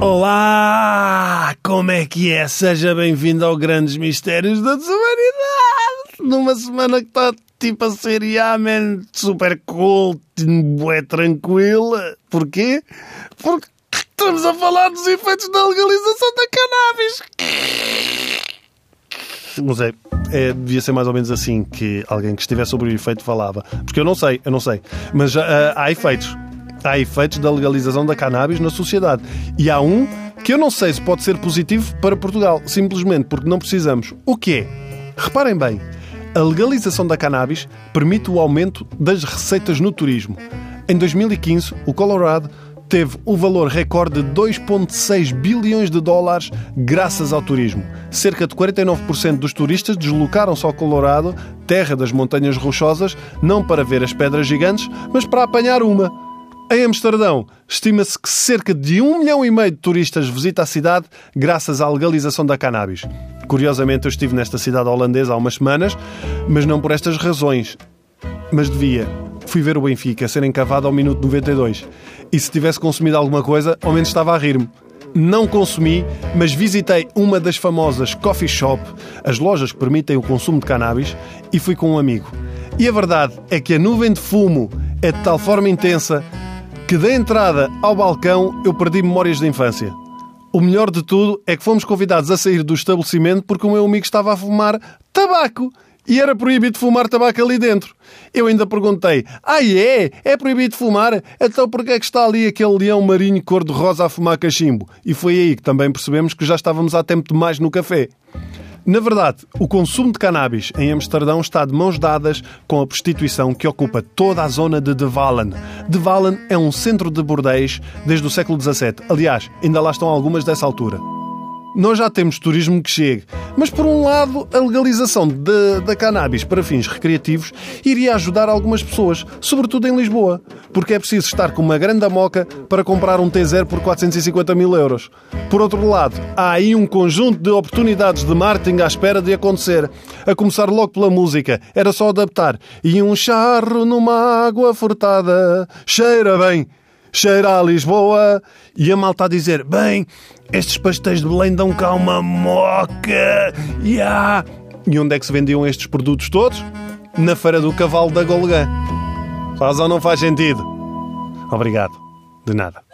Olá! Como é que é? Seja bem-vindo ao Grandes Mistérios da Desumanidade! Numa semana que está tipo a ser man, super cool, é tranquila. Porquê? Porque estamos a falar dos efeitos da legalização da cannabis. Não sei. É, devia ser mais ou menos assim que alguém que estivesse sobre o efeito falava. Porque eu não sei, eu não sei. Mas uh, há efeitos há efeitos da legalização da cannabis na sociedade. E há um que eu não sei se pode ser positivo para Portugal, simplesmente porque não precisamos. O que é? Reparem bem, a legalização da cannabis permite o aumento das receitas no turismo. Em 2015, o Colorado teve o valor recorde de 2,6 bilhões de dólares graças ao turismo. Cerca de 49% dos turistas deslocaram-se ao Colorado, terra das montanhas rochosas, não para ver as pedras gigantes, mas para apanhar uma. Em Amsterdão, estima-se que cerca de um milhão e meio de turistas visita a cidade graças à legalização da cannabis. Curiosamente, eu estive nesta cidade holandesa há umas semanas, mas não por estas razões. Mas devia. Fui ver o Benfica ser encavado ao minuto 92. E se tivesse consumido alguma coisa, ao menos estava a rir-me. Não consumi, mas visitei uma das famosas coffee shop, as lojas que permitem o consumo de cannabis, e fui com um amigo. E a verdade é que a nuvem de fumo é de tal forma intensa que da entrada ao balcão eu perdi memórias da infância. O melhor de tudo é que fomos convidados a sair do estabelecimento porque o meu amigo estava a fumar tabaco. E era proibido fumar tabaco ali dentro. Eu ainda perguntei: Ah, é? É proibido fumar? Então porquê é que está ali aquele leão marinho cor-de-rosa a fumar cachimbo? E foi aí que também percebemos que já estávamos há tempo demais no café. Na verdade, o consumo de cannabis em Amsterdão está de mãos dadas com a prostituição que ocupa toda a zona de De Wallen. De Wallen é um centro de bordéis desde o século XVII. Aliás, ainda lá estão algumas dessa altura. Nós já temos turismo que chegue, mas por um lado, a legalização da cannabis para fins recreativos iria ajudar algumas pessoas, sobretudo em Lisboa, porque é preciso estar com uma grande moca para comprar um T0 por 450 mil euros. Por outro lado, há aí um conjunto de oportunidades de marketing à espera de acontecer. A começar logo pela música, era só adaptar. E um charro numa água furtada, cheira bem cheira a Lisboa e a malta a dizer: Bem, estes pastéis de Belém dão cá uma moca. Yeah. E onde é que se vendiam estes produtos todos? Na Feira do Cavalo da Golgã. Faz ou não faz sentido? Obrigado. De nada.